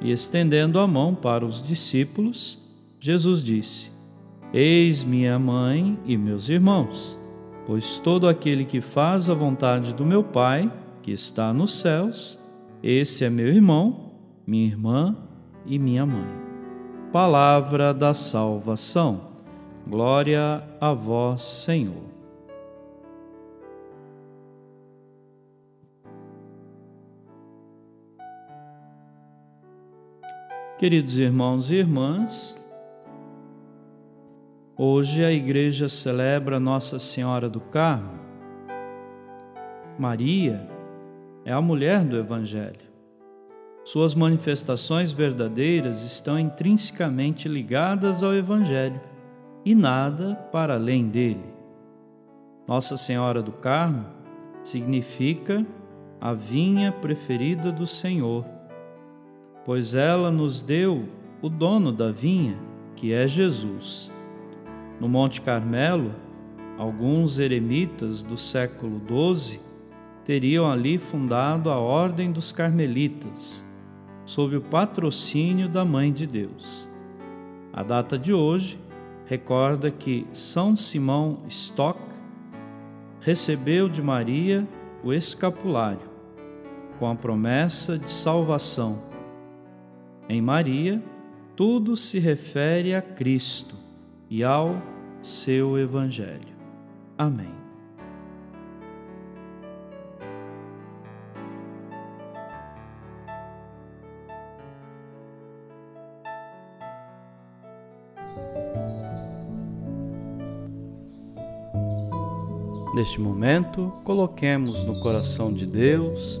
E estendendo a mão para os discípulos, Jesus disse: Eis minha mãe e meus irmãos, pois todo aquele que faz a vontade do meu Pai, que está nos céus, esse é meu irmão, minha irmã e minha mãe. Palavra da salvação. Glória a vós, Senhor. Queridos irmãos e irmãs, hoje a igreja celebra Nossa Senhora do Carmo. Maria é a mulher do Evangelho. Suas manifestações verdadeiras estão intrinsecamente ligadas ao Evangelho e nada para além dele. Nossa Senhora do Carmo significa a vinha preferida do Senhor pois ela nos deu o dono da vinha, que é Jesus. No Monte Carmelo, alguns eremitas do século XII teriam ali fundado a Ordem dos Carmelitas, sob o patrocínio da Mãe de Deus. A data de hoje recorda que São Simão Stock recebeu de Maria o escapulário, com a promessa de salvação em Maria, tudo se refere a Cristo e ao seu Evangelho. Amém. Neste momento, coloquemos no coração de Deus